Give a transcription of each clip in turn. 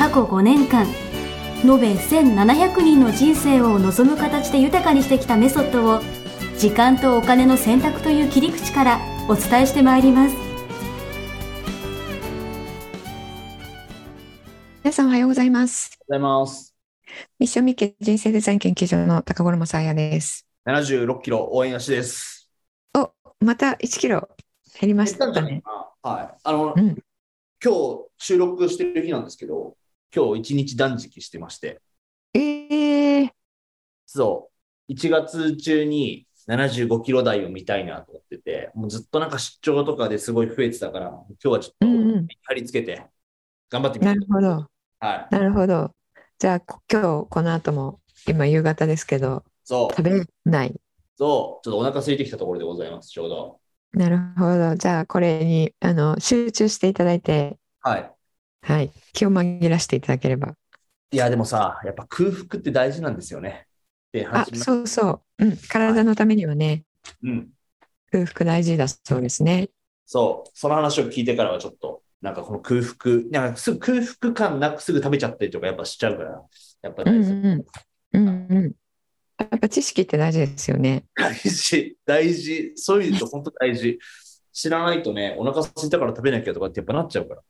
過去5年間延べ1700人の人生を望む形で豊かにしてきたメソッドを時間とお金の選択という切り口からお伝えしてまいります皆さんおはようございます。おはようございます。ミッションミッケ人生デザイン研究所の高頃もさあやです。76キロ応援足です。お、また1キロ減りまし減ったね。はい。あの、うん今日収録してる日なんですけど、今日一日断食してまして、えー、そう、1月中に75キロ台を見たいなと思ってて、もうずっとなんか出張とかですごい増えてたから、今日はちょっとうんうん貼り付けて、頑張ってみなてるほど、はい。なるほど。じゃあこ今日この後も今夕方ですけどそう、食べない。そう、ちょっとお腹空いてきたところでございます、ちょうど。なるほど。じゃあこれにあの集中していただいて、はい。はい、気を紛らしていただければ。いや、でもさ、やっぱ空腹って大事なんですよね。ってあ話、そうそう。うん、体のためにはね、うん。空腹大事だそうですね。そう、その話を聞いてからはちょっと、なんかこの空腹、なんかすぐ空腹感なくすぐ食べちゃったりとかやっぱしちゃうから、やっぱうん大事。うんうんうん。やっぱ知識って大事ですよね。大事、大事。そういう意味で本当大事。知らないとね、お腹空いたから食べなきゃとかってやっぱなっちゃうから。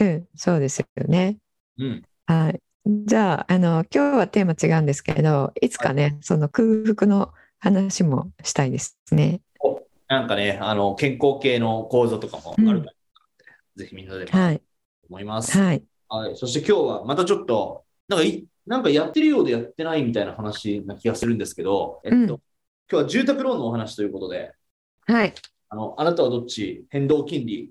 うん、そうですよね。うん。はい。じゃあ、あの、今日はテーマ違うんですけど、いつかね、その空腹の話もしたいですね。なんかね、あの、健康系の講座とかもあるから、うんぜひみんなではい。思います。はい。はい。そして今日はまたちょっと、なんかい、なんかやってるようでやってないみたいな話な気がするんですけど、えっと、うん今日は住宅ローンのお話ということで、はい。あの、あなたはどっち？変動金利？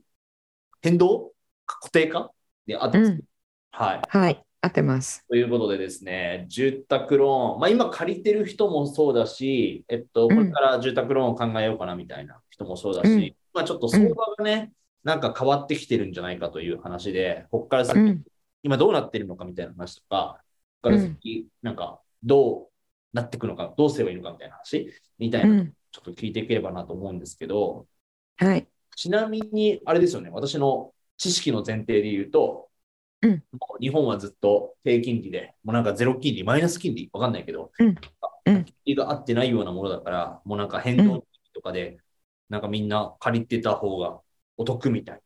変動？固定化であってます、うんはい。はい。合ってます。ということでですね、住宅ローン、まあ今借りてる人もそうだし、えっと、こうんれから住宅ローンを考えようかなみたいな人もそうだし、うんまあちょっと相場がね、なんか変わってきてるんじゃないかという話で、ここから先、うん。今どうなってるのかみたいな話とか、ここから先、なんかどうなっていくのか、どうすればいいのかみたいな話みたいうな、ん。ちょっと聞いていければなと思うんですけど、はい。ちなみに、あれですよね、私の知識の前提で言うと、うん。もう日本はずっと低金利で、もうなんかゼロ金利、マイナス金利、わかんないけど、うん。うん。金利が合ってないようなものだから、もうなんか変動金利とかで、なんかみんな借りてた方がお得みたい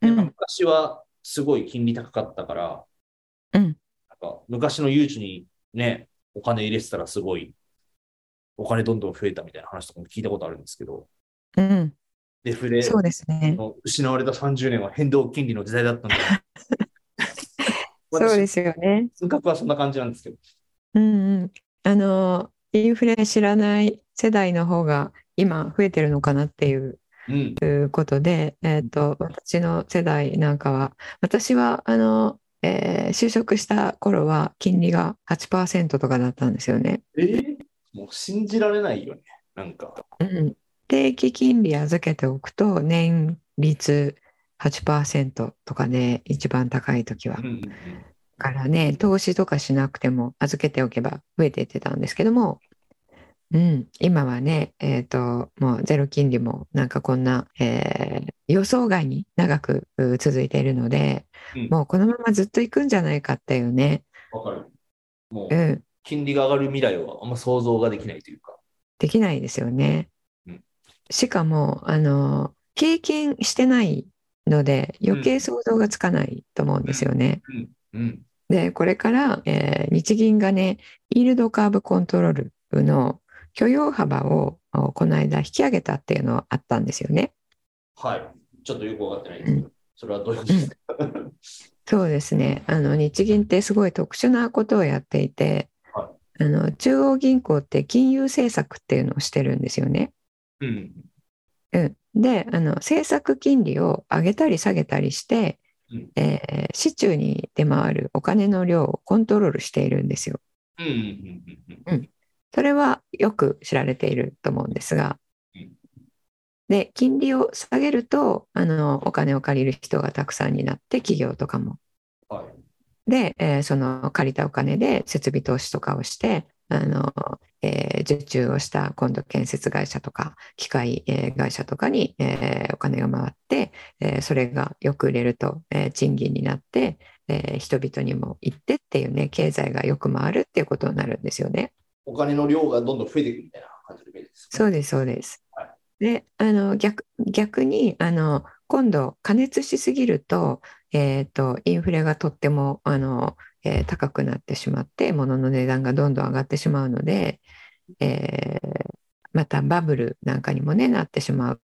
な。うん。なんか昔はすごい金利高かったから、うん。なんか昔の誘致にね、お金入れてたらすごい、お金どんどん増えたみたいな話とかも聞いたことあるんですけど、うん。デフレそうですね。の失われた30年は変動金利の時代だったんだ。そうですすよね。感覚はそんな感じなんですけど。うんうん。あの、インフレ知らない世代の方が今増えてるのかなっていううん。ということで、えっと、私の世代なんかは、私は、あの、えー就職した頃は金利が8%とかだったんですよね。えー？もう信じられないよね。なんか。うん、定期金利預けておくと年率8%とかで一番高い時はからね投資とかしなくても預けておけば増えていってたんですけども、うん、今はね、えーともうゼロ金利もなんかこんな、えー予想外に長くう続いているので、うんもうこのままずっと行くんじゃないかっていうね、わかる。もうう、ん、金利が上がる未来はあんま想像ができないというか。できないですよねうん。しかも、あの、経験してないので余計想像がつかないと思うんですよね。うん。うん。で、これから、えー日銀がね、イールドカーブコントロールの許容幅をおこの間引き上げたっていうのはあったんですよね。はい。ちょっとよくわかってないんですけど、それはどういうことですか、そうですね。あの日銀ってすごい特殊なことをやっていて、はあの中央銀行って金融政策っていうのをしてるんですよね。うん。うん、であの政策金利を上げたり下げたりしてうんえー市中に出回るお金の量をコントロールしているんですよ。うんそれはよく知られていると思うんですがうん、で、金利を下げると、あの、お金を借りる人がたくさんになって、企業とかも。はい。で、えーその借りたお金で設備投資とかをして、あの、えー受注をした今度建設会社とか機械、えー会社とかに、えーお金が回って、えーそれがよく売れると、えー賃金になって、えー人々にも行ってっていうね経済がよく回るっていうことになるんですよね。お金の量がどんどん増えていくみたいな感じでそうですそうですはい。であの逆逆にあの今度加熱しすぎると,、えー、とインフレがとってもあの、えー高くなってしまって物の値段がどんどん上がってしまうので、えーまたバブルなんかにもねなってしまう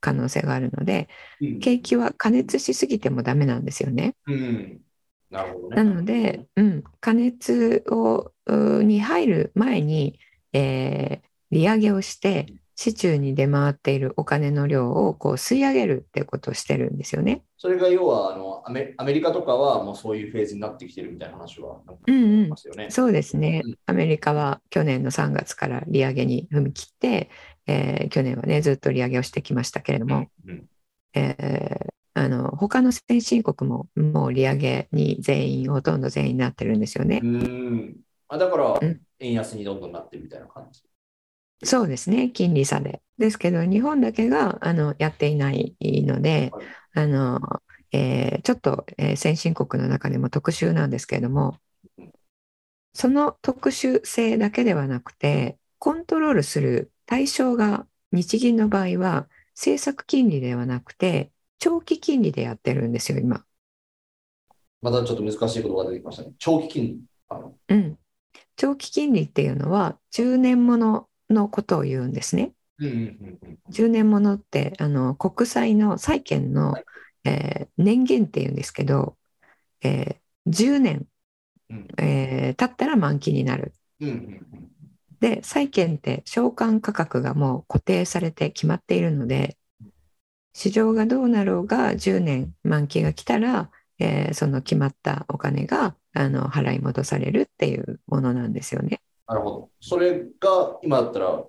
可能性があるのでうん景気は加熱しすぎてもダメなんですよね。うん。なるほどね。なので、うん、加熱をうに入る前に、えー利上げをして市中に出回っているお金の量をこう吸い上げるってことをしてるんですよね。それが要はあのアメアメリカとかはもうそういうフェーズになってきてるみたいな話はなりますよね。そうですねうん。アメリカは去年の3月から利上げに踏み切って、えー去年はねずっと利上げをしてきましたけれども、うんえーあの他の先進国ももう利上げに全員ほとんど全員なってるんですよね。うんあだからうん円安にどんどんなってるみたいな感じ。そうですね、金利差で。ですけど、日本だけがあのやっていないのではい、あのえーちょっと、えー先進国の中でも特殊なんですけれども、その特殊性だけではなくて、コントロールする対象が日銀の場合は、政策金利ではなくて、長期金利でやってるんですよ、今。またちょっと難しい言葉が出てきましたね。長期金利。あのうん。長期金利っていうのは、10年もののことを言うんですね。うんうんうんうん10年ものってあの国債の債券の、はいえー年限っていうんですけど、えー10年、うんえー経ったら満期になる。で債券って償還価格がもう固定されて決まっているので市場がどうなろうが10年満期が来たら、えーその決まったお金があの払い戻されるっていうものなんですよね。なるほど。それが今だったら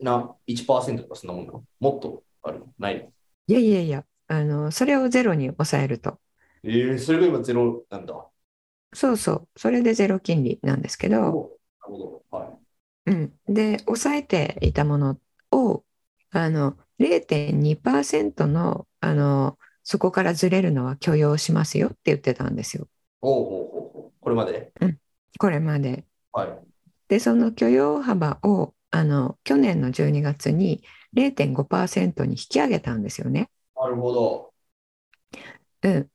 な1%とかそんなもんなの？もっとある？ないいやいやいやあのそれをゼロに抑えるとえー、それが今ゼロなんだ。そうそうそれでゼロ金利なんですけど、なるほど。はい。うん、で抑えていたものをあの0.2%のあのそこからずれるのは許容しますよって言ってたんですよほうほうほう。これまで？これまで。はい。でその許容幅をあの去年の12月に0.5%に引き上げたんですよね。なるほど。うん、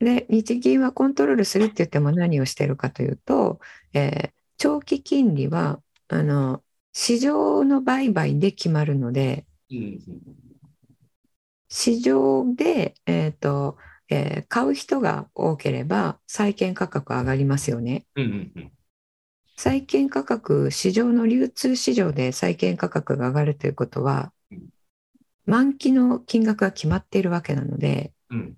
で日銀はコントロールするって言っても何をしてるかというと、えー長期金利はあの市場の売買で決まるのでうんうん市場で、えーとえー買う人が多ければ債券価格上がりますよね。うんうんうん債券価格市場の流通市場で債券価格が上がるということはうん満期の金額が決まっているわけなのでうん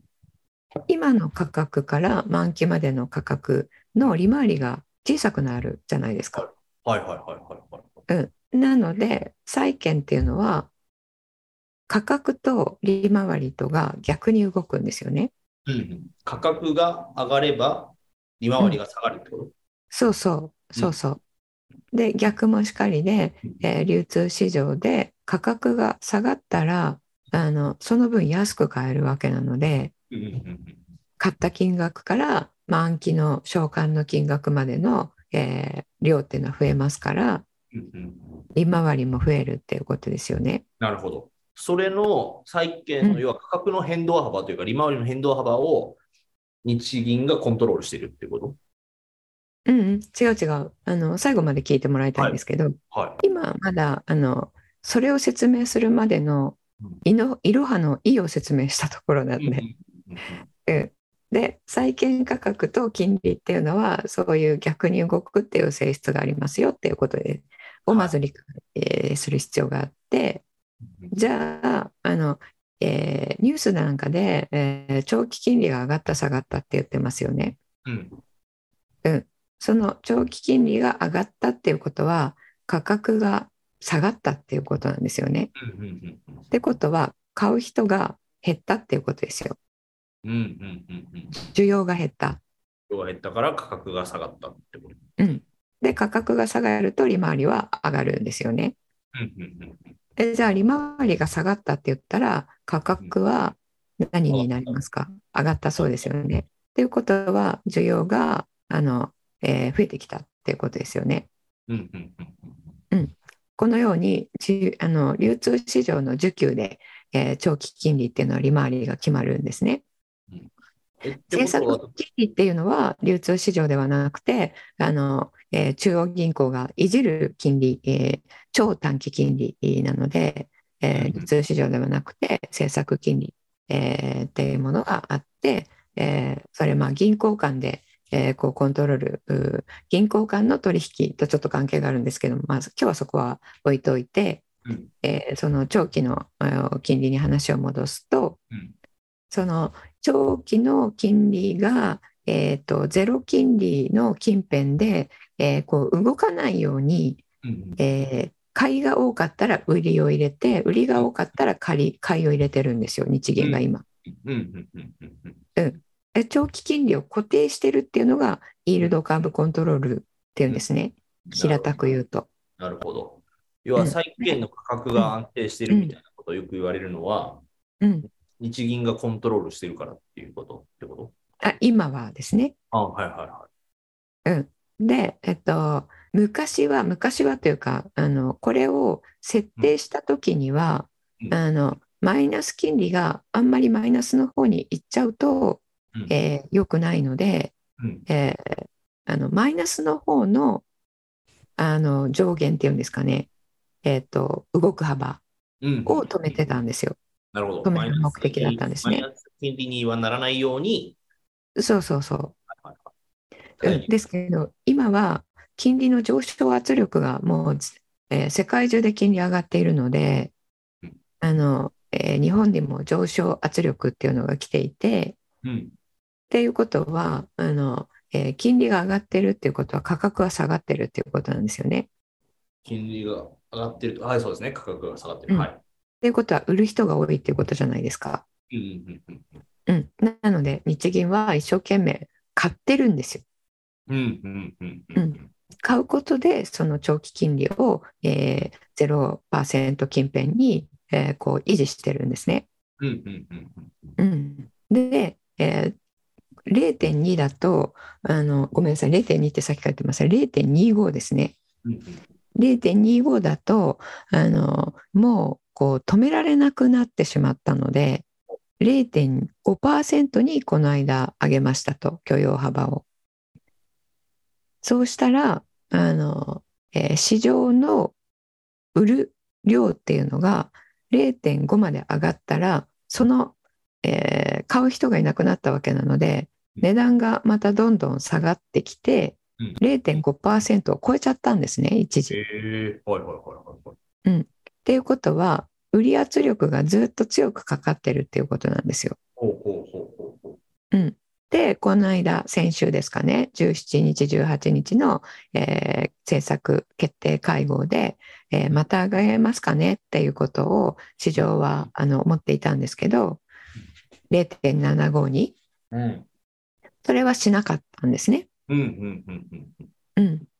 今の価格から満期までの価格の利回りが小さくなるじゃないですか。はいはいはいはいはい。うん、なので債券っていうのは価格と利回りとが逆に動くんですよね。うんうん価格が上がれば利回りが下がるってこと、そうそうそうそう。で逆もしかりで、えー流通市場で価格が下がったらあのその分安く買えるわけなので買った金額から満期の償還の金額までの、えー量っていうのは増えますから利回りも増えるっていうことですよね。なるほど。それの債券の、うん要は価格の変動幅というか、利回りの変動幅を日銀がコントロールしているっていうこと？うんうん、違う違う。あの最後まで聞いてもらいたいんですけど、は今まだあのそれを説明するまでのうん。いのいろはの「い」を説明したところなんい。で、うんうんうんで債券価格と金利っていうのはそういう逆に動くっていう性質がありますよっていうことでをまず理解、えーする必要があってうんじゃああの、えーニュースなんかで、えー長期金利が上がった下がったって言ってますよね。うん。その長期金利が上がったっていうことは価格が下がったっていうことなんですよね。うん。うん。うん。ってことは買う人が減ったっていうことですよ。うん。うん。うん。うん。需要が減った。量が減ったから価格が下がったってこと。うん、で価格が下がると利回りは上がるんですよね。うん。うん。うん。えじゃあ利回りが下がったって言ったら価格は何になりますか？上がったそうですよね。っていうことは需要があの、えー増えてきたっていうことですよね。うん。うん。うん。このようにじあの流通市場の需給で、えー長期金利っていうのは利回りが決まるんですね。政策金利っていうのは流通市場ではなくてあの、えー中央銀行がいじる金利、えー超短期金利なので、えーうん流通市場ではなくて政策金利、えーっていうものがあって、えーそれまあ銀行間で、えーこうコントロール銀行間の取引とちょっと関係があるんですけども、まず今日はそこは置いといて、うん。えーその長期の金利に話を戻すと、うん。その長期の金利が、えー、とゼロ金利の近辺で、えーこう動かないように、うん。えー買いが多かったら売りを入れて売りが多かったら買い買いを入れてるんですよ日銀が今。うん。長期金利を固定してるっていうのがイールドカーブコントロールっていうんですね。平たく言うと。なるほど。要は債券の価格が安定してるみたいなことをよく言われるのは、うん、日銀がコントロールしてるからっていうこと？ってこと？あ今はですね。あはいはいはで、えっと、昔は昔はというかあのこれを設定した時には、うん。あのマイナス金利があんまりマイナスの方に行っちゃうと、うん。えー良くないので、うん。えーあのマイナスの方のあの上限っていうんですかね、えっと動く幅を止めてたんですよ。なるほど。止める目的だったんですね。マイナス金利にはならないように、そうそうそう。はい。はい。うんですけど今は金利の上昇圧力がもう、えー世界中で金利上がっているのでうん。あの、えー日本でも上昇圧力っていうのが来ていてうん。っていうことはあの、えー金利が上がってるっていうことは価格は下がってるっていうことなんですよね。金利が上がってると。はい、そうですね。価格が下がってる。うんはい。っていうことは売る人が多いっていうことじゃないですか。うんうんうんうん、なので日銀は一生懸命買ってるんですよ。うんうんうんうんうん買うことでその長期金利を、えー、0%近辺に、えーこう維持してるんですね。うんうんうんうんうん、で、えー0.2だとあのごめんなさい0.2ってさっき書いてます0.25ですね。0.25だとあのもうこう止められなくなってしまったので0.5%にこの間上げましたと許容幅を。そうしたらあの、えー市場の売る量っていうのが0.5まで上がったらその、えー買う人がいなくなったわけなので値段がまたどんどん下がってきてうん。0.5%を超えちゃったんですね一時。ええはいはいはいはいはい。っていうことは売り圧力がずっと強くかかってるっていうことなんですよ。でこの間先週ですかね17日18日の、えー政策決定会合で、えーまた上げますかねっていうことを市場はあの思っていたんですけど0.75にうんそれはしなかったんですね。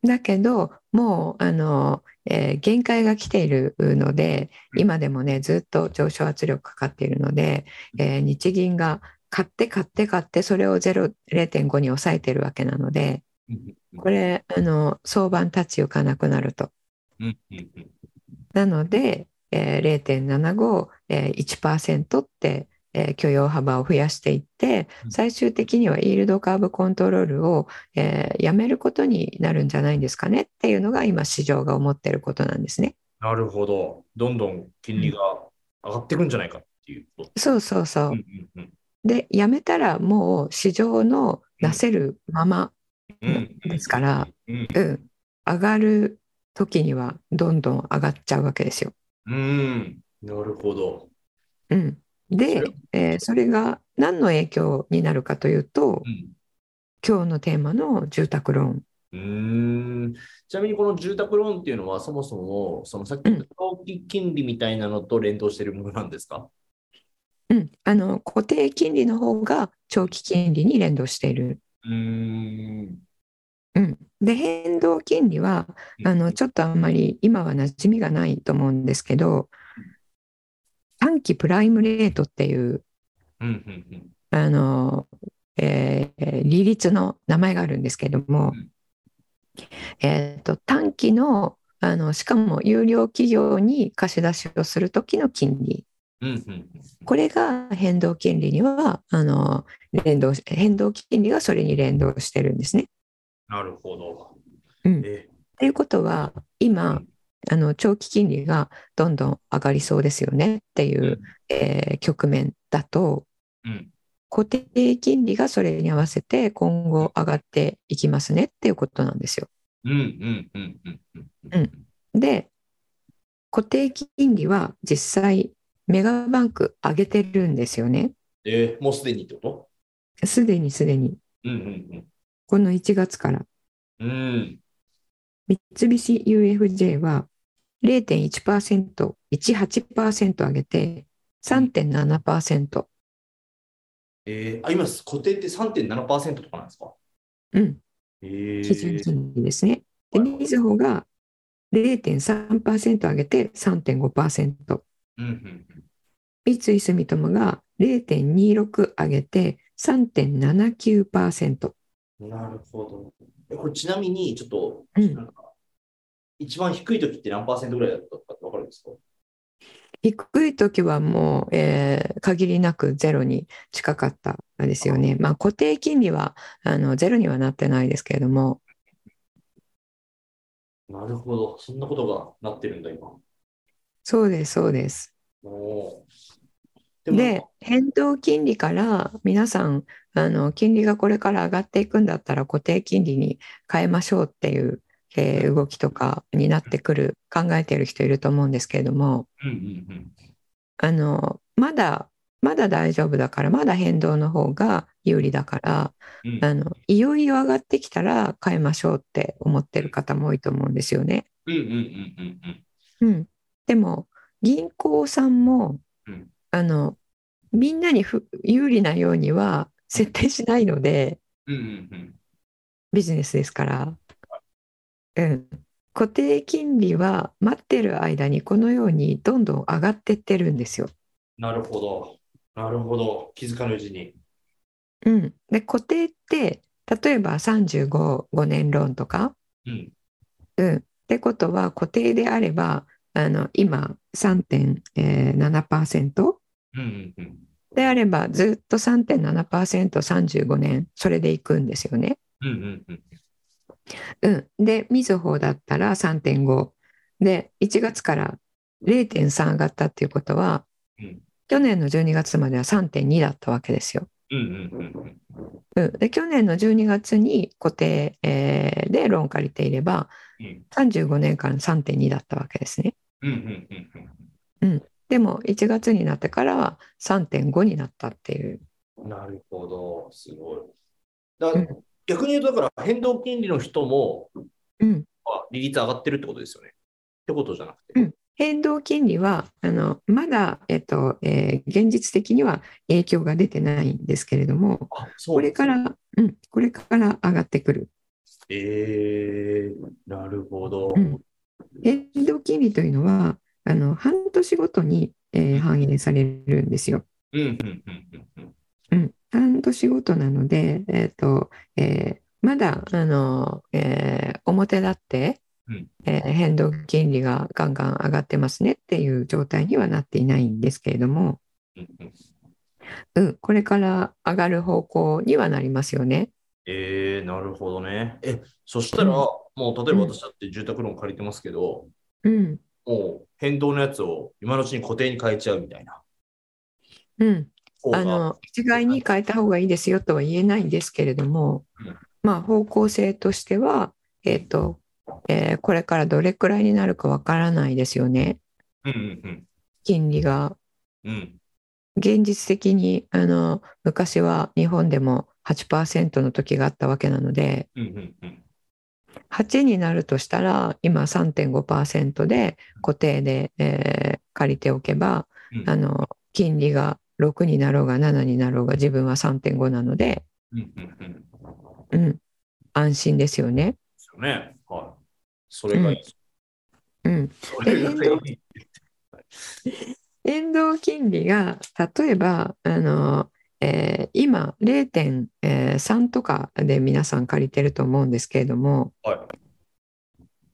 だけどもうあの、えー限界が来ているので今でもねずっと上昇圧力かかっているので、えー日銀が買って買って買ってそれを0 0.5に抑えてるわけなのでうんこれあの相場に立ち行かなくなると。なので、えー0.75、えー1%って、えー許容幅を増やしていってうん最終的にはイールドカーブコントロールを、えーやめることになるんじゃないんですかね？っていうのが今市場が思ってることなんですね。なるほど。どんどん金利が上がってくんじゃないかっていうこと。そうそうそう。うんうんうんでやめたらもう市場のなせるまま、うんですから、うんうん、上がる時にはどんどん上がっちゃうわけですよ。うん、なるほど。うん、で、えーそれが何の影響になるかというと、うん。今日のテーマの住宅ローン。うーん。ちなみにこの住宅ローンっていうのはそもそもそのさっきの長期金利みたいなのと連動しているものなんですか？うん、あの固定金利の方が長期金利に連動している。うーん。うん、で変動金利はあのちょっとあんまり今は馴染みがないと思うんですけど短期プライムレートっていううんうんうん。あの、えー利率の名前があるんですけども、うん。えーと短期のあのしかも有料企業に貸し出しをする時の金利。うんうんうん。これが変動金利にはあの連動し変動金利がそれに連動してるんですね。なるほど。うん。えということは今あの長期金利がどんどん上がりそうですよねっていう、えー局面だとうん固定金利がそれに合わせて今後上がっていきますねっていうことなんですよ。うんうんうんうんうんうんで固定金利は実際メガバンク上げてるんですよね。えーもうすでにってこすでにすでにとうんうんこの1月からうん。うん。三菱 UFJ は0.1%、18%上げて3.7%。えー、あ、今、固定って3.7%とかなんですか？うん、えー、基準金利ですね。で、みずほが0.3%上げて3.5%。うんうん三井住友が0.26上げて3.79%。うん。なるほど。えこれちなみに、ちょっと、うん一番低い時って何パーセントぐらいだったかってわかるんですか？低い時はもう、えー限りなくゼロに近かったですよね。まあ、固定金利はあのゼロにはなってないですけれども、なるほど。そんなことがなってるんだ、今。そうです、そうです。ででか、変動金利から皆さん、あの金利がこれから上がっていくんだったら固定金利に変えましょうっていう、えー動きとかになってくる、考えている人いると思うんですけれども、うんうんあのまだまだ大丈夫だから、まだ変動の方が有利だから、うん。うんあのいよいよ上がってきたら変えましょうって思ってる方も多いと思うんですよね。うんうんうんうんうん。うん、でも銀行さんも、うんあのみんなにふ有利なようには設定しないのでうんうんうん。ビジネスですから、うん、固定金利は待ってる間にこのようにどんどん上がってってるんですよ。なるほど。なるほど。気づかぬうちに。うん、で固定って例えば35、5年ローンとか、うん。うん、ってことは固定であればあの今3.7%うんうんうん。であればずっと 3.7%35 年それでいくんですよね。うんうんうん。うん、でみずほだったら3.5で1月から0.3上がったっていうことは、うん去年の12月までは3.2だったわけですよ。で去年の12月に固定、えーでローン借りていればうん。35年間3.2だったわけですね。でも1月になってからは3.5になったっていう。うん。なるほど。すごい。だ逆に言うと、だから変動金利の人も、うん、あ利率上がってるってことですよね。ってことじゃなくて。うん変動金利はあのまだ、えっとえー現実的には影響が出てないんですけれどもあ、そうこれから、うん、これから上がってくる。えー、なるほど。うん変動金利というのはあの半年ごとに、えー反映されるんですよ。うんうんうんうんうん。うん、半年ごとなので、えーとえーまだあの、えー表立って、うんえー変動金利がガンガン上がってますねっていう状態にはなっていないんですけれども、うんこれから上がる方向にはなりますよね。えー、なるほどね。え、そしたら、うんもう例えば私だって住宅ローン借りてますけど、うんもう変動のやつを今のうちに固定に変えちゃうみたいな。うん、あの一概に変えた方がいいですよとは言えないんですけれども、うんまあ、方向性としては、えーとえーこれからどれくらいになるかわからないですよね、うんうん金利が。うん。うん。現実的にあの昔は日本でも8%の時があったわけなのでうんうんうん。8になるとしたら今3.5%で固定で、えー借りておけばうんあの金利が6になろうが7になろうが自分は3.5なので、うんうんうん。でうん、安心ですよね。すよね。はい。それがいい。うん、それがいい。変動金利が例えばあの、えー今0.3とかで皆さん借りてると思うんですけれどもはい。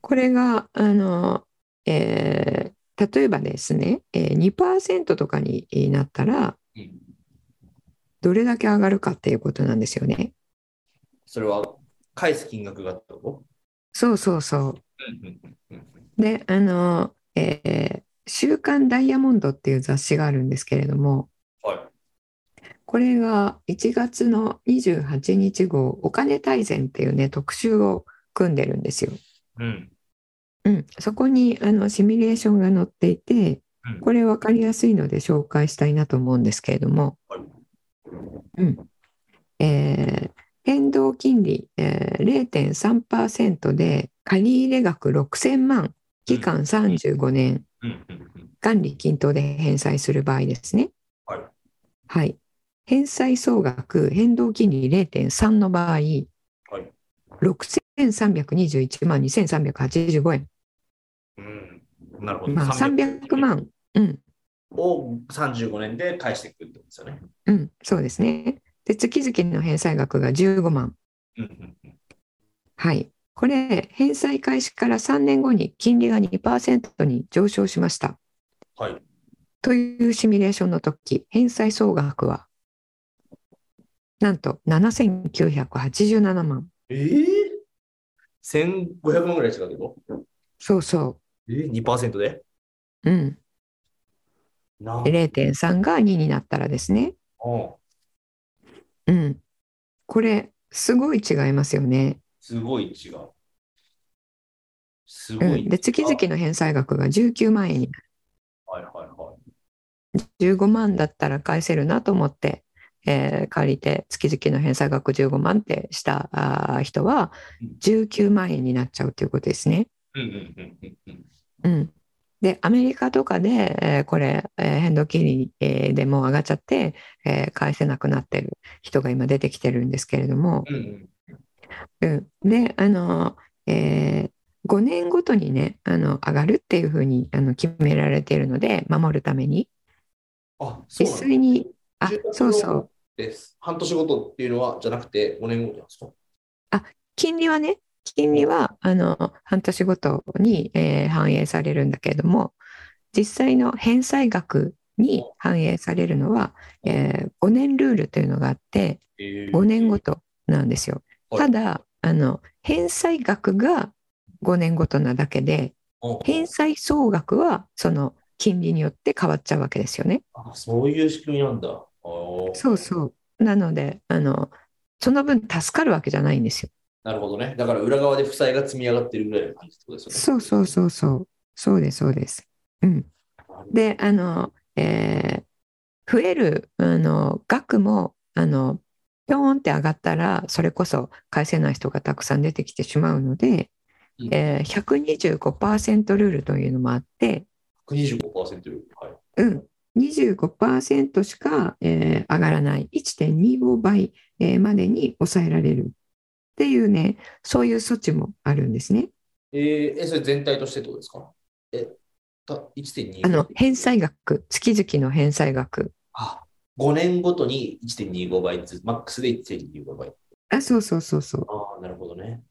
これがあの、えー例えばですね、えー2%とかになったらうんどれだけ上がるかっていうことなんですよね。それは返す金額がってこそうそうそう。であの、えー週刊ダイヤモンド」っていう雑誌があるんですけれどもはこれが1月の28日号「お金大全」っていうね特集を組んでるんですよ。い。うん。うん、そこにあのシミュレーションが載っていてうんこれ分かりやすいので紹介したいなと思うんですけれども、はいうんえー変動金利、えー0.3%で借入額6000万期間35年。元利均等で返済する場合ですね。はい。はい。返済総額変動金利0.3の場合、はい。6321万2385円。うん。なるほど。まあ300万。うん。を35年で返していくってことですよね。うん。そうですね。で、月々の返済額が15万。うんうんうん。はい。これ、返済開始から3年後に金利が2%に上昇しました。はい。というシミュレーションの時、返済総額は、なんと7987万。ええー、?1500 万ぐらい違うけどそうそえー、2%で？う。うん。なで0.3が2になったらですね。うんうん。これ、すごい違いますよね。すごい違う。すごい。うん。で、月々の返済額が19万円になる。はいはいは15万だったら返せるなと思って、えー借りて月々の返済額15万ってした人はうん19万円になっちゃうということですね。い。うんでアメリカとかで、えーこれ、えー変動金利、えーでもう上がっちゃって、えー返せなくなってる人が今出てきてるんですけれども、うんうん。うん、であの、え5年ごとにねあの上がるっていうふうにあの決められているので守るためにあ、そう実なん際にあそうそうです。半年ごとっていうのは、じゃなくて5年ごとなんですか金利はね、金利はあの半年ごとに、えー反映されるんだけれども、実際の返済額に反映されるのは、え5年ルールというのがあって、えー5年ごとなんですよ。はいただ、あの返済額が5年ごとなだけで、うん返済総額はその金利によって変わっちゃうわけですよね。あ、そういう仕組みなんだ。そうそう。なので、あのその分助かるわけじゃないんですよ。なるほどね。だから裏側で負債が積み上がってるぐらいの感じってことですよね。そうそうそうそう。そうです、そうです。うん。で、あの、えー増えるあの額も、あの、ぴょーんって上がったら、それこそ返せない人がたくさん出てきてしまうので、うんえー125%ルールというのもあって、125%より。はい。うん、25%しか、えー上がらない1.25倍、えーまでに抑えられるっていうね、そういう措置もあるんですね。えーえ、それ全体としてどうですか？え、た1.2あの返済額、月々の返済額。あ、5年ごとに1.25倍ずつ、マックスで1.25倍。あ、そうそうそうそう。ああ、なるほどね。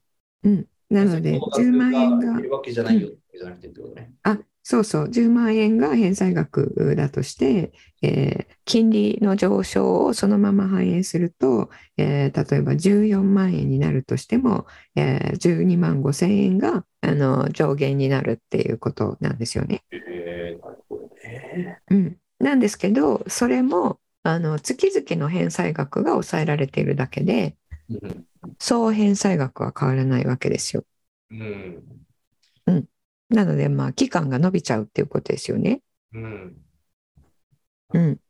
なので、その10万円がるわけじゃないよってじゃなくてってことね。あ、そうそう、10万円が返済額だとして、えー金利の上昇をそのまま反映すると、えー例えば14万円になるとしても、えー12万5千円があの上限になるっていうことなんですよね。えー、なるほどね。うん、なんですけど、それもあの月々の返済額が抑えられているだけで、うん。総返済額は変わらないわけですよ。うん。なので、まあ、期間が伸びちゃうっていうことですよね。うん。うん。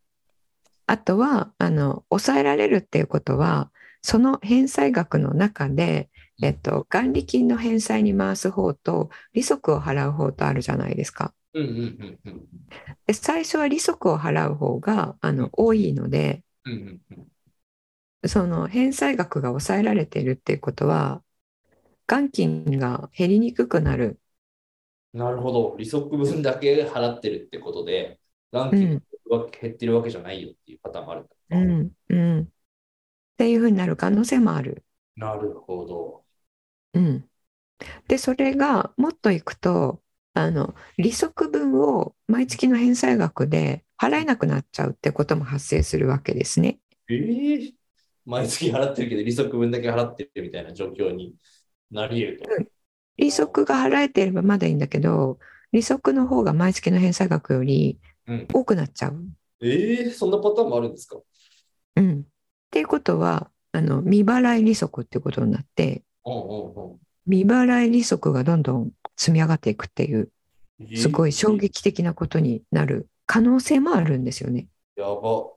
あとはあの抑えられるっていうことはその返済額の中で、えっと、元利金の返済に回す方と利息を払う方とあるじゃないですか。うんうんうんうん。で最初は利息を払う方があの多いのでうんうんうん。その返済額が抑えられているっていうことは元金が減りにくくなる。なるほど。利息分だけ払ってるってことで、元金が減ってるわけじゃないよっていうパターンもあるんだ。うんうん、っていうふうになる可能性もある。なるほど。うん、でそれがもっといくとあの利息分を毎月の返済額で払えなくなっちゃうってことも発生するわけですね。ええ毎月払ってるけど、利息分だけ払ってるみたいな状況になり得ると。利息が払えていればまだいいんだけど利息の方が毎月の返済額よりうん多くなっちゃう。ええそんなパターンもあるんですか？うん、っていうことはあの未払い利息っていうことになってうんうん未払い利息がどんどん積み上がっていくっていううん。すごい衝え撃的なことになる可能性もあるんですよね。ー。やば。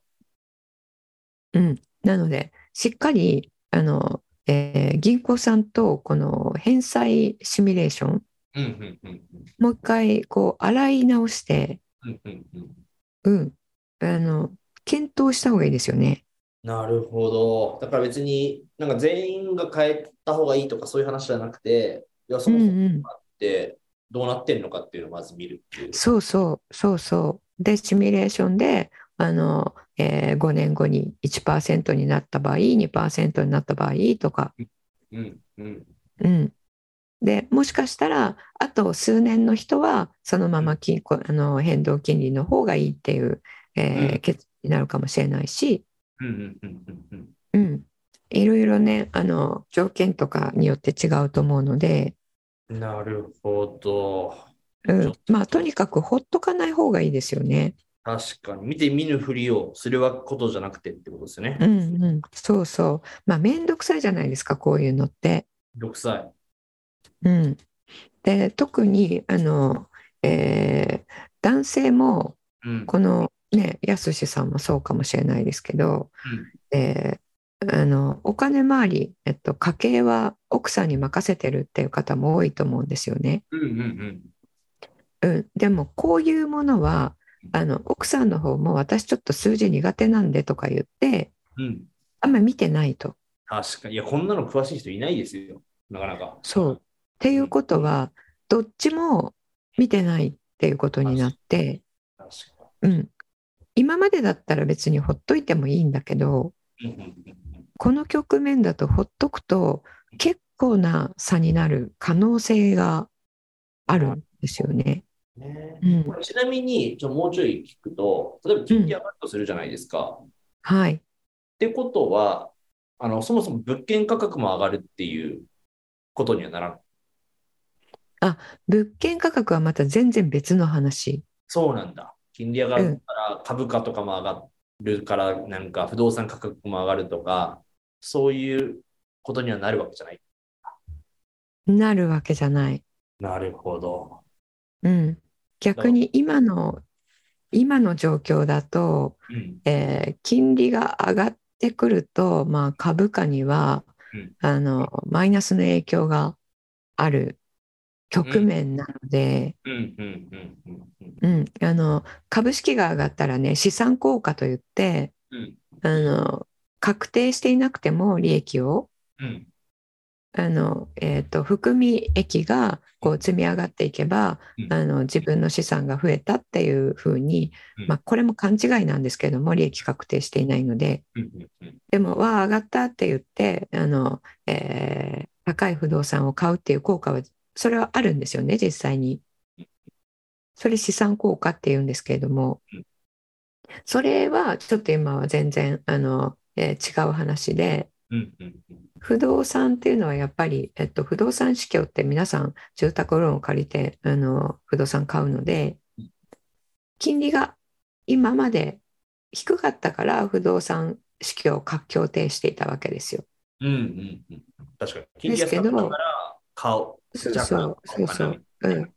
うん、なのでしっかりあの、えー銀行さんとこの返済シミュレーションうんうんうんうん。もう一回こう洗い直して、うんうんうん。うん、あの検討した方がいいですよね。なるほど。だから別になんか全員が変えた方がいいとかそういう話じゃなくて、いや、そうんもそもうん、あってどうなってるのかっていうのをまず見るっていう。そうそうそうそう。でシミュレーションであの、えー5年後に1%になった場合2%になった場合とか、うんうん。うん、でもしかしたらあと数年の人はそのまま金庫あの変動金利の方がいいっていう、えーうん。決になるかもしれないし、いろいろねあの条件とかによって違うと思うので、なるほど。うん。まあとにかくほっとかない方がいいですよね。確かに。見て見ぬふりをすることじゃなくてってことですよね。うんうん、そうそう。まあ面倒くさいじゃないですかこういうのって。6歳。うん、で特にあの、えー男性もうん。このねやすしさんもそうかもしれないですけど、えーあのお金回り、えっと、家計は奥さんに任せてるっていう方も多いと思うんですよね。うんうんうん。うん、でもこういうものはあの奥さんの方も私ちょっと数字苦手なんでとか言ってうん。あんま見てないと。確かに。いや、こんなの詳しい人いないですよ。なかなか。そう。っていうことはどっちも見てないっていうことになって、確かうん、今までだったら別にほっといてもいいんだけどこの局面だとほっとくと結構な差になる可能性があるんですよね。うんねうんこれちなみに、ちょもうちょい聞くと、例えば金利上がるとするじゃないですか。っはい。てことは、あの、そもそも物件価格も上がるっていうことにはならん。物件価格はまた全然別の話。そうなんだ。金利上がるから株価とかも上がるから、なんか不動産価格も上がるとか、そういうことにはなるわけじゃない。なるわけじゃない。なるほど。うん。逆に今の今の状況だと、うん。えー金利が上がってくると、まあ、株価には、うん。あのマイナスの影響がある局面なので、株式が上がったらね資産効果といってうん。あの確定していなくても利益をうん。あの、えー、と含み益がこう積み上がっていけば、うんあの自分の資産が増えたっていうふうに、うんまあ、これも勘違いなんですけれども利益確定していないのでうん。うん。でもわあ上がったって言ってあの、えー高い不動産を買うっていう効果はそれはあるんですよね実際に。それ資産効果っていうんですけれどもうんそれはちょっと今は全然あの、えー違う話で。不動産っていうのはやっぱり、えっと、不動産市況って皆さん住宅ローンを借りてあの不動産買うので金利が今まで低かったから不動産市況を活況停していたわけですよ。うん。うん。うん。確かに。金利ですけど安かったから買う。そうそうそうそう。うん、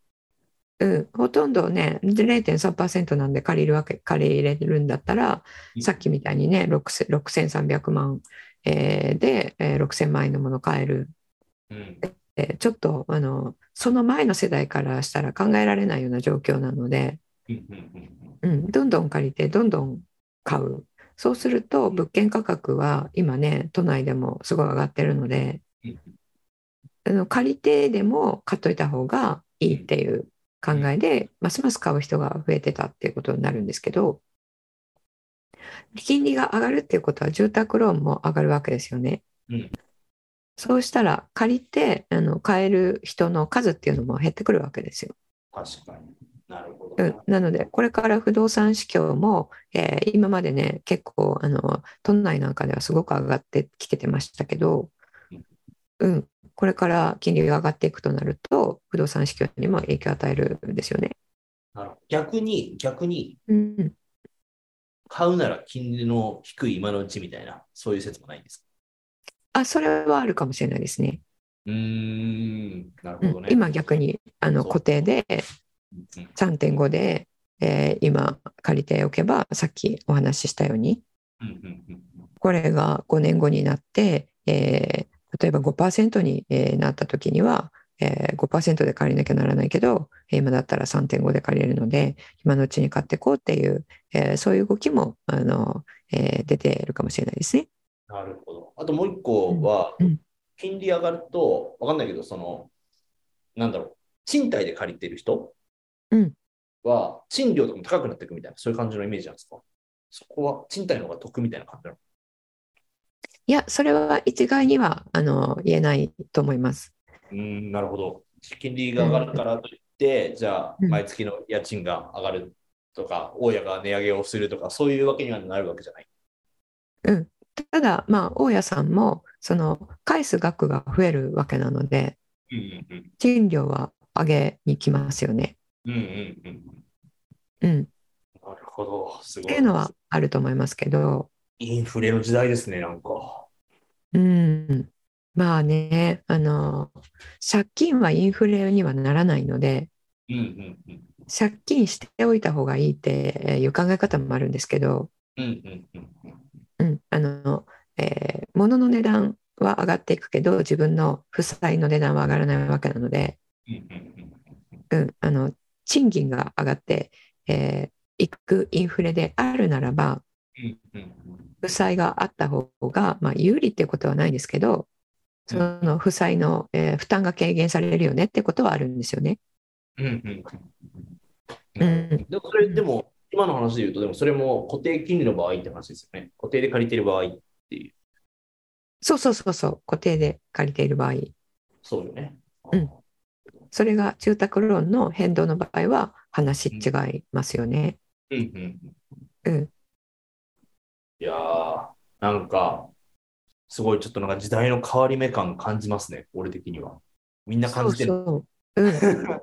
うん、ほとんどね、0.3%なんで借りるわけ、借りれるんだったら、さっきみたいにね、6 6300万、えーで、えー6000万円のもの買える。うん。えーちょっと、あの、その前の世代からしたら考えられないような状況なので、うんどんどん借りて、どんどん買う。そうすると、物件価格は今ね、都内でもすごい上がってるので、うんあの借りてでも買っといた方がいいっていう考えで、ますます買う人が増えてたっていうことになるんですけど、金利が上がるっていうことは住宅ローンも上がるわけですよね。うんそうしたら借りてあの買える人の数っていうのも減ってくるわけですよ。確かに。なるほど。うん、なのでこれから不動産市況も、えー今までね結構あの都内なんかではすごく上がってきててましたけど、うん、これから金利が上がっていくとなると不動産市況にも影響を与えるんですよね。逆に、逆に、うん、買うなら金利の低い今のうちみたいな、そういう説もないんですか？あそれはあるかもしれないですね。うーん、なるうんほどね。今逆にあの固定でうんうん3.5で、えー今借りておけばさっきお話ししたようにうんうんうんこれが5年後になって、えー例えば5%にえーなった時には、えー5%で借りなきゃならないけどえー今だったら3.5で借りれるので今のうちに買っていこうっていう、えーそういう動きもあの、えー出ているかもしれないですね。なるほど。あともう一個はうんうん、金利上がると、わかんないけど、その、なんだろう、賃貸で借りてる人うんは、賃料とかも高くなっていくみたいな、そういう感じのイメージなんですか？そこは賃貸の方が得みたいな感じなの？いやそれは一概にはあの言えないと思います。うーん、なるほど。金利が上がるからといって、じゃあ、うん毎月の家賃が上がるとか、大家が値上げをするとか、そういうわけにはなるわけじゃない？うん、ただまあ大家さんもその返す額が増えるわけなのでうんうんうん。賃料は上げに来ますよね。うんうんうん。うん、なるほど。すごい。っていうのはあると思いますけど、インフレの時代ですね、なんか。うん、まあねあの借金はインフレにはならないのでうんうんうん。借金しておいた方がいいっていう考え方もあるんですけど、うんうんうんうん。うん、あの、えー物の値段は上がっていくけど自分の負債の値段は上がらないわけなので、うんうんあの賃金が上がってい、えーいくインフレであるならば負債があった方が、まあ、有利っていうことはないですけどその負債の、えー負担が軽減されるよねってことはあるんですよね。うんうんううんん。でもそれでも、今の話で言うと、でもそれも固定金利の場合って話ですよね。固定で借りてる場合っていう。そうそうそうそう固定で借りている場合そうよね。うんそれが住宅ローンの変動の場合は話違いますよね。うんうんうん、いやー、なんか、すごいちょっとなんか時代の変わり目感感じますね、俺的には。みんな感じてる。そうそう、うん、い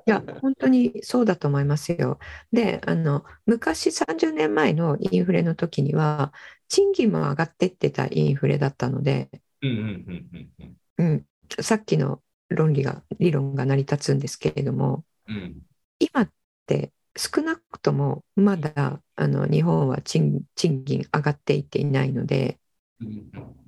や本当にそうだと思いますよ。であの昔30年前のインフレの時には賃金も上がってってたインフレだったので、さっきの論理が理論が成り立つんですけれどもうん今って少なくともまだあの日本は賃賃金上がっていっていないのでうんうん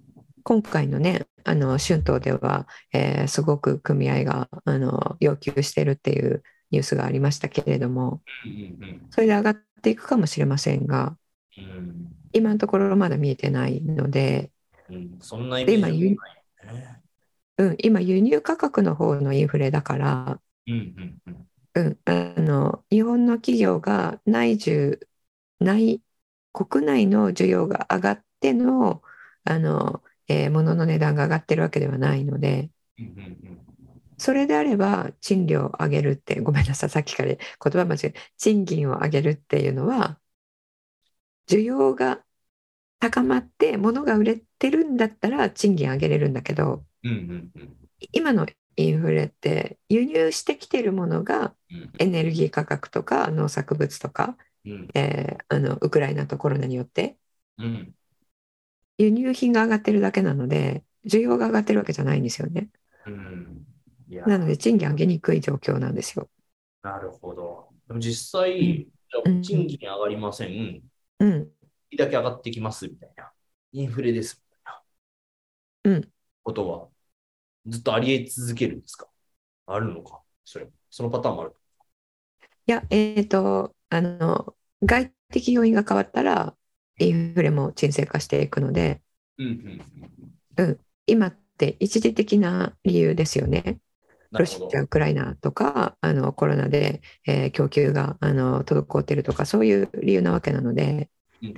今回のねあの春闘では、えーすごく組合があの要求してるっていうニュースがありましたけれどもうんそれで上がっていくかもしれませんがうん。今のところまだ見えてないので、うん。そんなイメージはないよね。うん、今輸入価格の方のインフレだから、うん、あの日本の企業が内需内国内の需要が上がってのあの、えー物の値段が上がってるわけではないのでそれであれば賃料を上げるってごめんなさいさっきから言葉間違え賃金を上げるっていうのは需要が高まって物が売れてるんだったら賃金上げれるんだけど今のインフレって輸入してきてるものがうん。エネルギー価格とか農作物とか、うん。えーあのウクライナとコロナによってうん輸入品が上がってるだけなので需要が上がってるわけじゃないんですよね。うんなので賃金上げにくい状況なんですよ。なるほど。でも実際、うんあ賃金上がりません。うん。だけ上がってきますみたいな。インフレですみたいな。うん。ことは、ずっとありえ続けるんですか？あるのか？それ。そのパターンもある。いや、えっ、と、あの、外的要因が変わったら、インフレも沈静化していくので、うんうんうん。今って一時的な理由ですよね。ロシア、。ウクライナとか、あのコロナで、えー供給があの滞っているとか、そういう理由なわけなのでうん、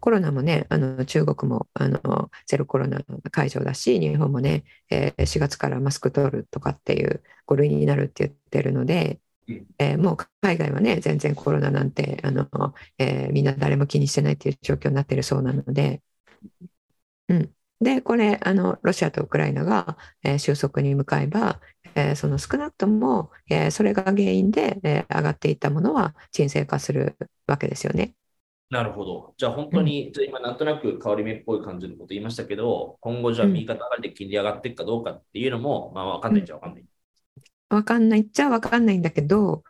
コロナもね、あの中国もあのゼロコロナ解除だし、日本もね、えー4月からマスク取るとかっていう5類になるって言ってるのでうん、えーもう海外はね、全然コロナなんてあの、えーみんな誰も気にしてないっていう状況になってるそうなので、うん、で、これあの、ロシアとウクライナが、えー収束に向かえば、えーその少なくとも、えーそれが原因で、えー上がっていったものは沈静化するわけですよね。なるほど。じゃあ本当に、じゃあ今なんとなく変わり目っぽい感じのこと言いましたけど、今後じゃあうん右肩上がりで金利上がっていくかどうかっていうのも、まあわかんないっちゃわかんない。わかんないっちゃわかんないんだけど、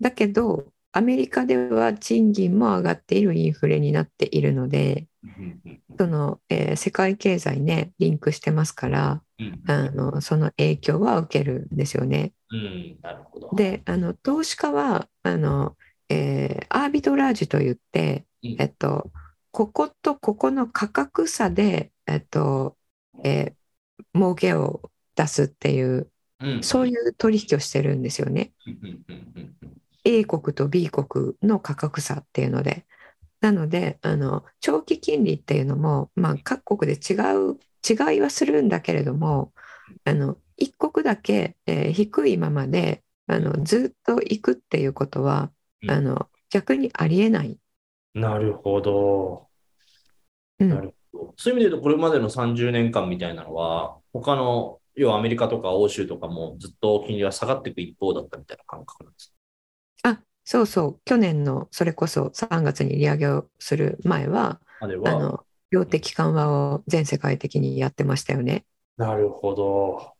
だけど、アメリカでは賃金も上がっているインフレになっているので、その、えー世界経済ね、リンクしてますから、うんあのその影響は受けるんですよね。うん、なるほど。で、あの投資家はあの、えーアービトラージといって、うんえっと、こことここの価格差で、えっとえー儲けを出すっていう、うんそういう取引をしてるんですよね。A 国と B 国の価格差っていうので。なのであの長期金利っていうのも、まあ、各国で違う違いはするんだけれどもあの一国だけ、えー低いままであのずっと行くっていうことは、うんあの逆にありえない。なるほど。うんなるほど。そういう意味で言うと、これまでの30年間みたいなのは、他の、要はアメリカとか欧州とかもずっと金利が下がっていく一方だったみたいな感覚なんです。あそうそう去年のそれこそ3月に利上げをする前はあの量的緩和を全世界的にやってましたよね。なるほど。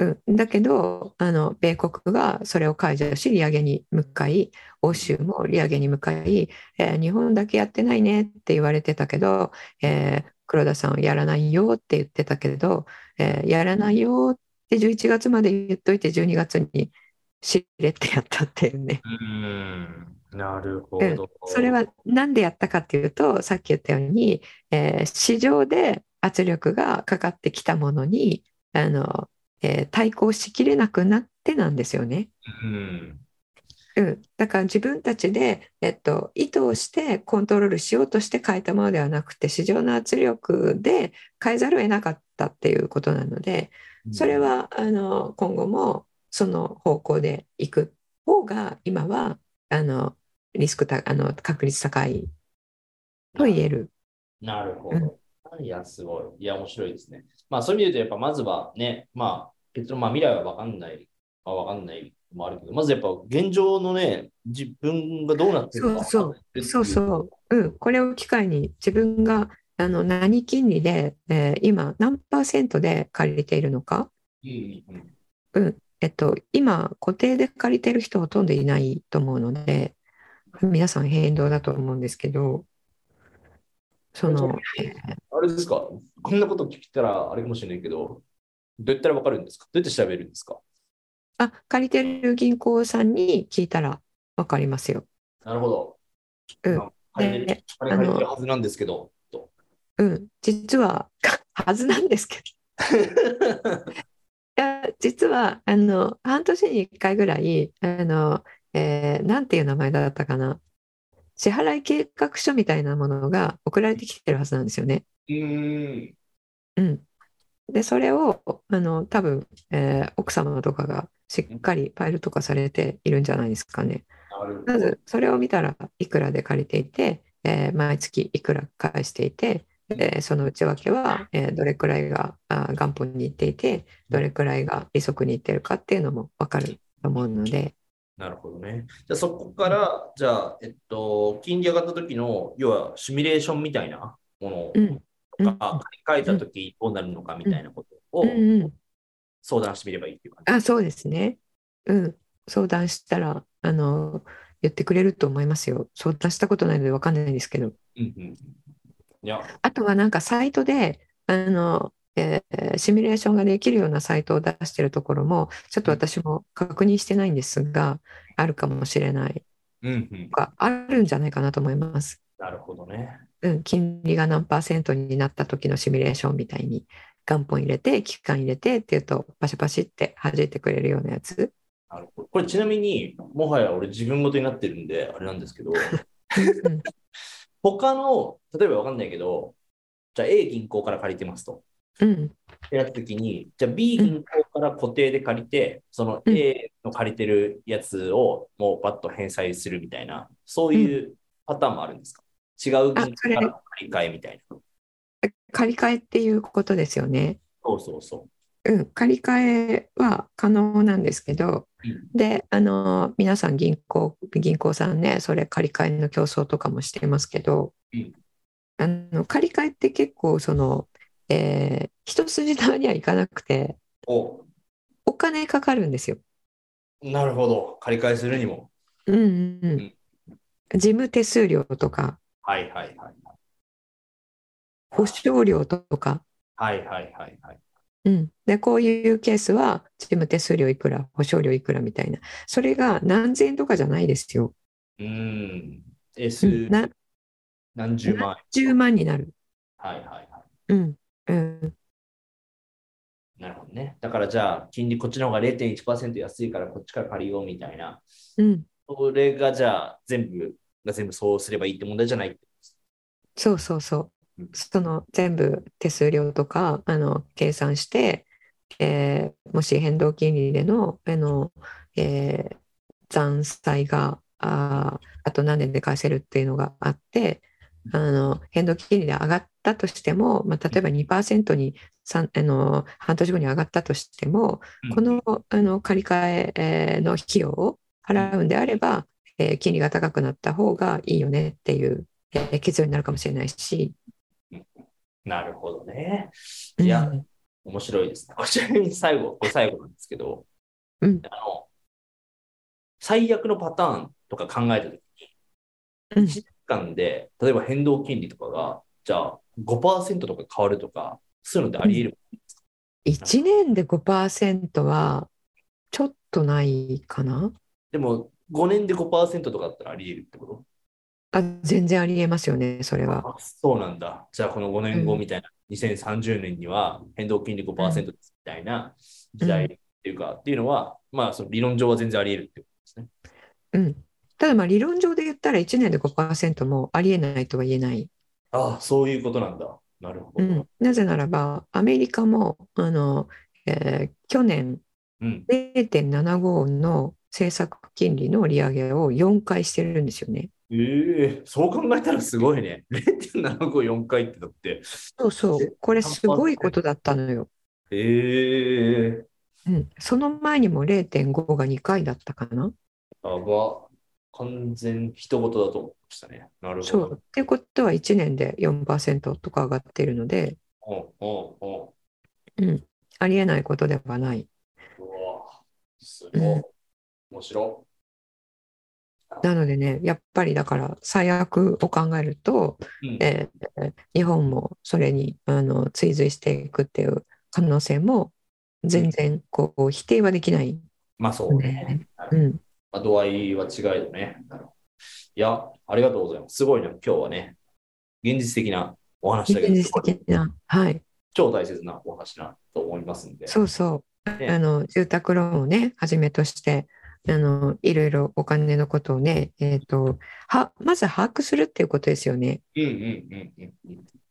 うん、だけどあの米国がそれを解除し利上げに向かい欧州も利上げに向かい、えー日本だけやってないねって言われてたけど、えー黒田さんはやらないよって言ってたけど、えーやらないよって11月まで言っといて12月にしれってやったっていうね。うーん、なるほうんど。それは何でやったかっていうとさっき言ったように、えー市場で圧力がかかってきたものにあの、えー対抗しきれなくなってなんですよね。うん、うん、だから自分たちで、えっと、意図をしてコントロールしようとして変えたものではなくて市場の圧力で変えざるを得なかったっていうことなのでそれはあの今後もその方向でいく方が今はあのリスクたあの確率高いと言える。なるほど。いや、すごい。いや、面白いですね。まあ、そういう意味で言うと、やっぱまずはね、まあ、結論、まあ、未来は分かんない、まあ、分かんないもあるけど、まずやっぱ現状のね、自分がどうなってるかそう分かってるっていそうそう、うん、これを機会に自分があの何金利で、えー今何パーセントで借りているのか、うんうんうん。えっと、今固定で借りてる人ほとんどいないと思うので皆さん変動だと思うんですけどその、えー。あれですか？こんなこと聞いたらあれかもしれないけど、どうやったら分かるんですか？どうやって調べるんですか？あ借りてる銀行さんに聞いたら分かりますよ。なるほど。うんまあ借りてるてるはずなんですけど、と。うん、実は はずなんですけど いや実はあの半年に1回ぐらいあの、えーなんていう名前だったかな支払い計画書みたいなものが送られてきてるはずなんですよね。うーん。うん、でそれをあの多分、えー奥様とかがしっかりファイルとかされているんじゃないですかね。まずそれを見たらいくらで借りていて、えー毎月いくら返していて、えーその内訳は、えーどれくらいがあ元本に行っていてどれくらいが利息に行ってるかっていうのも分かると思うので、なるほどね。じゃあそこから、じゃあ、えっと、金利上がった時の、要はシミュレーションみたいなものうんうんとか、書いた時どうなるのかみたいなことをうんうん、相談してみればいいっていう感じ。あそうですね。うん相談したらあの言ってくれると思いますよ。相談したことないので分かんないんですけど。うんうん。いや、あとはなんかサイトであの、えーシミュレーションができるようなサイトを出してるところもちょっと私も確認してないんですがあるかもしれないうんうんと。かあるんじゃないかなと思います。なるほどね。うん、金利が何パーセントになった時のシミュレーションみたいに元本入れて期間入れてっていうとパシャパシって弾いてくれるようなやつ。なるほど。これちなみに、もはや俺自分ごとになってるんで、あれなんですけど、うん他の、例えばわかんないけど、じゃあ A 銀行から借りてますと。うんってなった時に、じゃあ B 銀行から固定で借りて、そのうん A の借りてるやつをもうバッと返済するみたいな、そういうパターンもあるんですか？違う銀行から借り換えみたいな。借り換えっていうことですよね。そうそうそうん、借り換えは可能なんですけど、う。うんで、あの、皆さん銀行、銀行さんね、それ借り換えの競争とかもしてますけど、うんあの、借り換えって結構その、えー一筋縄にはいかなくて、おお金かかるんですよ。なるほど。借り換えするにも。うんうんうん。事務手数料とか、はいはいはい。保証料とか、はいはいはいはい。うん、でこういうケースは事務手数料いくら保証料いくらみたいなそれが何千円とかじゃないですよ、うーん。う S ん、な何十万円。10万になる、はいはいはい。うんうん、なるほどね。だからじゃあ、金利こっちの方が0.1%安いからこっちから借りようみたいな。うん、それがじゃあ、全部が全部そうすればいいって問題じゃない。そうそうそう。うん。その全部手数料とかあの計算して、えーもし変動金利でのあの、えー残債があーあと何年で返せるっていうのがあってあの変動金利で上がったとしても、まあ、例えば2%にあの半年後に上がったとしてもこのあの借り換ええーの費用を払うんであれば、えー金利が高くなった方がいいよねっていう、えー結論になるかもしれないし、なるほどね。うん。いや、面白いですね。こちらに最後、最後なんですけど、うん。あの、最悪のパターンとか考えたときに、うん。1年間で、例えば変動金利とかが、じゃあ5%とか変わるとか、そういうのってあり得る、1年で5%はちょっとないかな？でも、5年で5%とかだったらあり得るってこと？あ全然ありえますよね、それは。あそうなんだ。じゃあ、この5年後うんみたいな、2030年には変動金利5%ですみたいな時代っていうか、っていうのは、まあ、その理論上は全然あり得るってことですね。うん、ただまあ理論上で言ったら1年で5%もありえないとは言えない。ああ、そういうことなんだ。なるほど。うん、なぜならばアメリカもあの、えー去年うん。0.75の政策金利の利上げを4回してるんですよね。ええそう考えたらすごいね。0.754回ってだって。そうそう、これすごいことだったのよ。ええうん、その前にも0.5が2回だったかな。あが、完全人事だと思いましたね。なるほど。そう。っていうことは1年で4%とか上がっているので、うんうんうんうん、ありえないことではない。うわすごい。うん面白なのでね、やっぱりだから最悪を考えると、い。うんえー日本もそれにあの追随していくっていう可能性も全然こう否定はできない。まあそうね。うん、まあ、度合いは違いだね。いや、ありがとうございます。すごいね。今日はね、現実的なお話だけど、現実的な、はい、超大切なお話だと思いますんで。そうそう。ねあの住宅ローンをね、はじめとして、あのいろいろお金のことをね、えーとは、まず把握するっていうことですよね。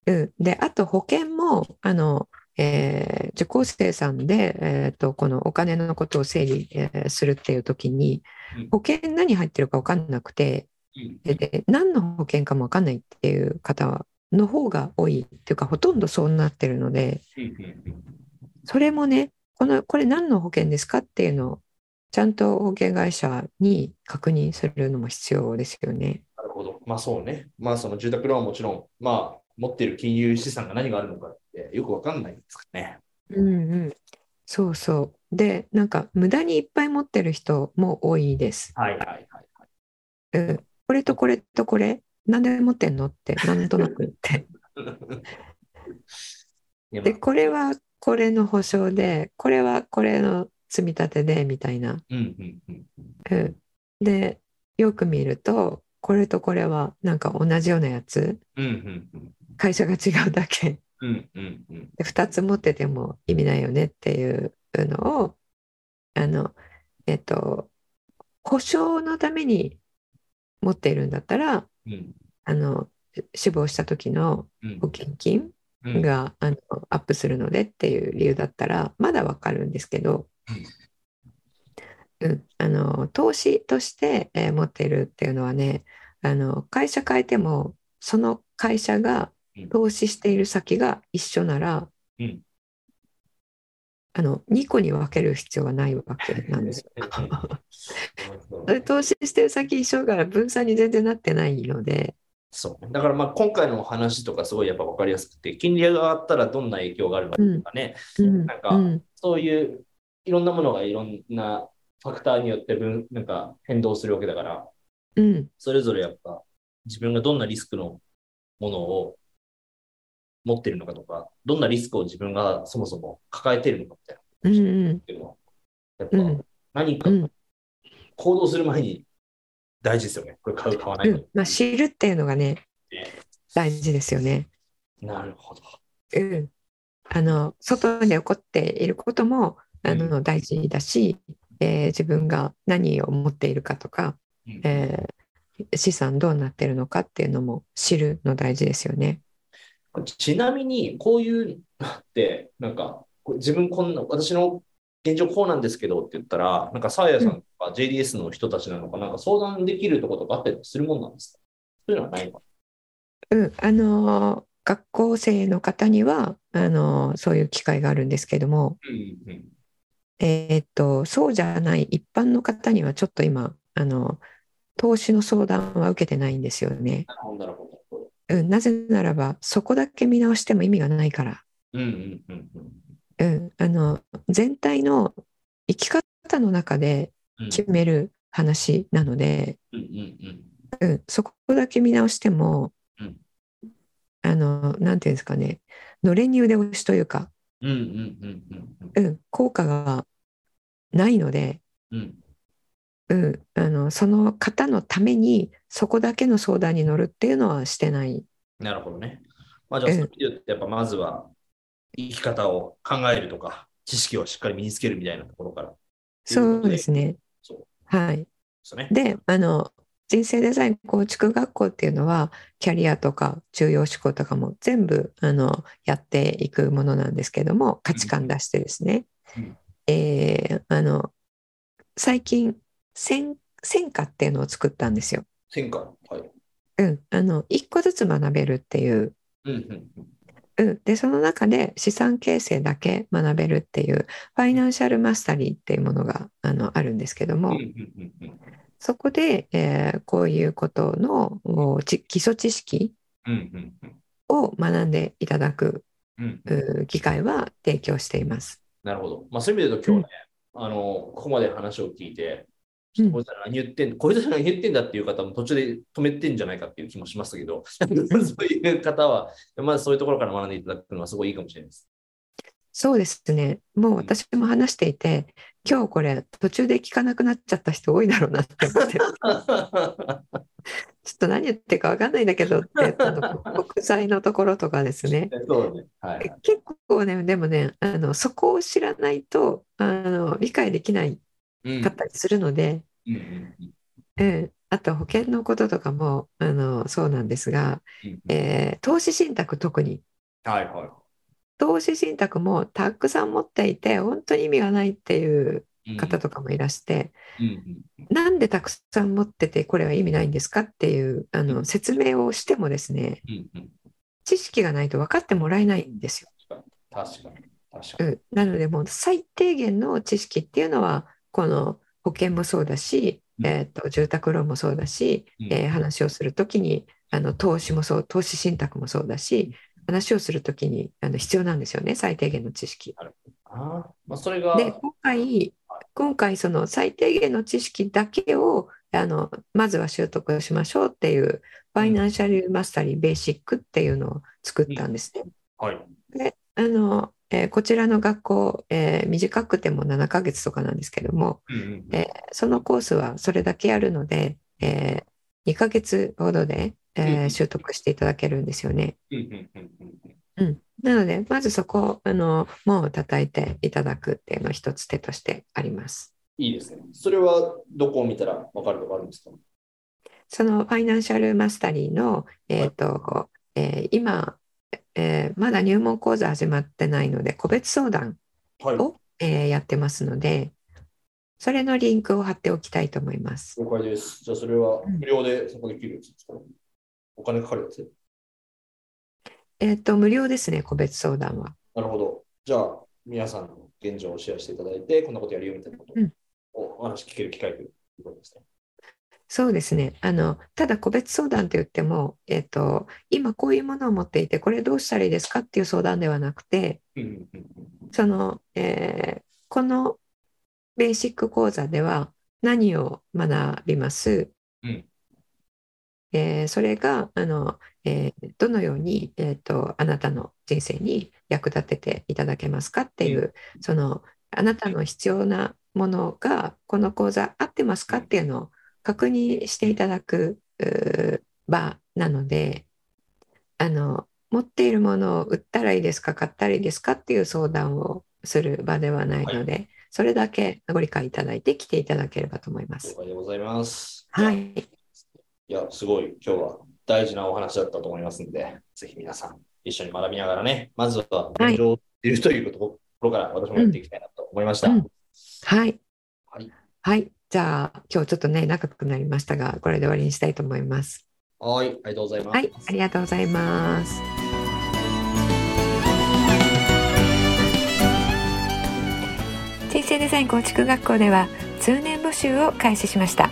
うんで、あと保険も、あの、えー受講生さんで、えーと、このお金のことを整理、えーするっていう時にうん、保険何入ってるか分かんなくて、うんでで何の保険かも分かんないっていう方の方が多いっていうか、ほとんどそうなってるので、それもね、この、これ何の保険ですかっていうのを、ちゃんと保険会社に確認するのも必要ですよね。なるほど。まあそうね。まあその住宅ローンはもちろん、まあ持っている金融資産が何があるのかってよくわかんないですからね。うんうん。そうそう。で、なんか無駄にいっぱい持ってる人も多いです。はいはいはいはい。うん、これとこれとこれ、なんで持ってんのって、なんとなくって。で、これはこれの保証で、これはこれの積み立てでみたいな。うんうんうんうん、で、よく見ると、これとこれはなんか同じようなやつ、うんうんうん。会社が違うだけ。うんうんうん。で2つ持ってても意味ないよねっていうのをあのえっと保証のために持っているんだったらうん。あの死亡した時のうん。保険金うん。が、あのアップするのでっていう理由だったらまだわかるんですけど、うん、あの投資として、えー持っているっていうのはねあの会社変えてもその会社がうん。投資している先が一緒なら、うん。あの2個に分ける必要はないわけなんですよ。で投資してる先一緒だから分散に全然なってないので、そう。だからまあ今回の話とかすごいやっぱ分かりやすくて、金利が上がったらどんな影響があるかとかね、うん。なんかうん。そういういろんなものがいろんなファクターによって分なんか変動するわけだから、うんそれぞれやっぱ自分がどんなリスクのものを持ってるのかとか、どんなリスクを自分がそもそも抱えてるのかみたいなうんうんっていうのは、やっぱうん何かうん行動する前に大事ですよね。これ買う、買わないとうん。まあ、知るっていうのがねね大事ですよね。なるほど。うん、あの外で起こっていることもあの大事だし、えー自分が何を持っているかとか、うん。えー資産どうなってるのかっていうのも知るの大事ですよね。ちなみに、こういうのって、なんか、自分こんな、私の現状こうなんですけどって言ったら、なんか、サーヤさんとか JDS の人たちなのか、なんか相談できるところとかあったりするもんなんですか？そういうのはないのか？うん、あの学校生の方にはあのそういう機会があるんですけども、うんうんえーっとそうじゃない一般の方にはちょっと今あの投資の相談は受けてないんですよね。うん、なぜならばそこだけ見直しても意味がないから。うんうんうんうん、あの全体の生き方の中でうん。決める話なので、うんそこだけ見直しても、うんあのなんていうんですかねのれんに腕押しというか、うんうんうんうんうん、効果がないので、うんうん、あのその方のためにそこだけの相談に乗るっていうのはしてない。なるほどね。まあじゃあ、うんそういう意味で言うとやっぱまずは生き方を考えるとか、知識をしっかり身につけるみたいなところから。そうですね。そうではい。すね。で、あの人生デザイン構築学校っていうのはキャリアとか重要思考とかも全部あのやっていくものなんですけども価値観出してですね、うん。えーあの最近戦戦果っていうのを作ったんですよ。戦果。はい。うん、あの一個ずつ学べるっていう、うんうん。うん、でその中で資産形成だけ学べるっていうファイナンシャルマスタリーっていうものがあのあるんですけども、うんうんうんうんそこで、えーこういうことの基礎知識うんうんうんを学んでいただくうんう機会は提供しています。なるほど。まあ、そういう意味で言うと、今日ね、あの、ここまで話を聞いて、うんこいつら何言ってんこいつら何言ってんだっていう方も途中で止めてんじゃないかっていう気もしますけど、そういう方は、まずそういうところから学んでいただくのはすごいいいかもしれないです。そうですね。もう私も話していて、今日これ途中で聞かなくなっちゃった人多いだろうなって思って、ちょっと何言ってるか分かんないんだけどって、あの国際のところとかですね。そうね。はい。結構ね、でもね、あのそこを知らないとあの理解できないうんかったりするので、うんうん、あと保険のこととかもあのそうなんですが、うんえー投資信託特にはいはい。投資信託もたくさん持っていて本当に意味がないっていううん。方とかもいらして、なんでたくさん持っててこれは意味ないんですかっていうあの説明をしてもですね知識がないと分かってもらえないんですよ。確かに。確かに。うん、なのでもう最低限の知識っていうのはこの保険もそうだし、うん。えー、と住宅ローンもそうだし、うん。えー話をするときにあの投資もそう投資信託もそうだし話をするときにあの必要なんですよね最低限の知識。あまあ、それが、で今回今回その最低限の知識だけをあのまずは習得しましょうっていうファイナンシャルマスタリーベーシックっていうのを作ったんですね。はい。であの、えーこちらの学校、えー短くても7ヶ月とかなんですけども、うんうんうんえーそのコースはそれだけやるので、え2ヶ月ほどで、えーうん習得していただけるんですよね。うんうんうんうんうんうん、なのでまずそこあの門を叩いていただくっていうのは一つ手としてあります。いいですね。それはどこを見たら分かるとかあるんですか？そのファイナンシャルマスタリーの、えーとえー今、えーまだ入門講座始まってないので個別相談はい。を、えーやってますのでそれのリンクを貼っておきたいと思います。了解です。じゃあそれはうん無料でそこできるやつですか、お金かかるやつ？えっ、と無料ですね個別相談は。なるほど。じゃあ皆さんの現状をシェアしていただいて、こんなことやるよみたいなことうんをお話聞ける機会ということですね。そうですねあのただ個別相談といっても、えっと今こういうものを持っていてこれどうしたらいいですかっていう相談ではなくてうんうんうんうんその、えーこのベーシック講座では何を学びます、うんえーそれがあの、えーどのように、えーとあなたの人生に役立てていただけますかっていう、そのあなたの必要なものがこの講座合ってますかっていうのを確認していただく場なのであの持っているものを売ったらいいですか買ったらいいですかっていう相談をする場ではないので、それだけご理解いただいて来ていただければと思います。了解でございます。いはい、いや、すごい今日は大事なお話だったと思いますので、ぜひ皆さん一緒に学びながらね、まずは現状を知るというところから私もやっていきたいなと思いました。うんはい、はい。はい、じゃあ今日ちょっとね長くなりましたがこれで終わりにしたいと思います。はい、ありがとうございます。はい、ありがとうございます。人生デザイン構築学校では通年募集を開始しました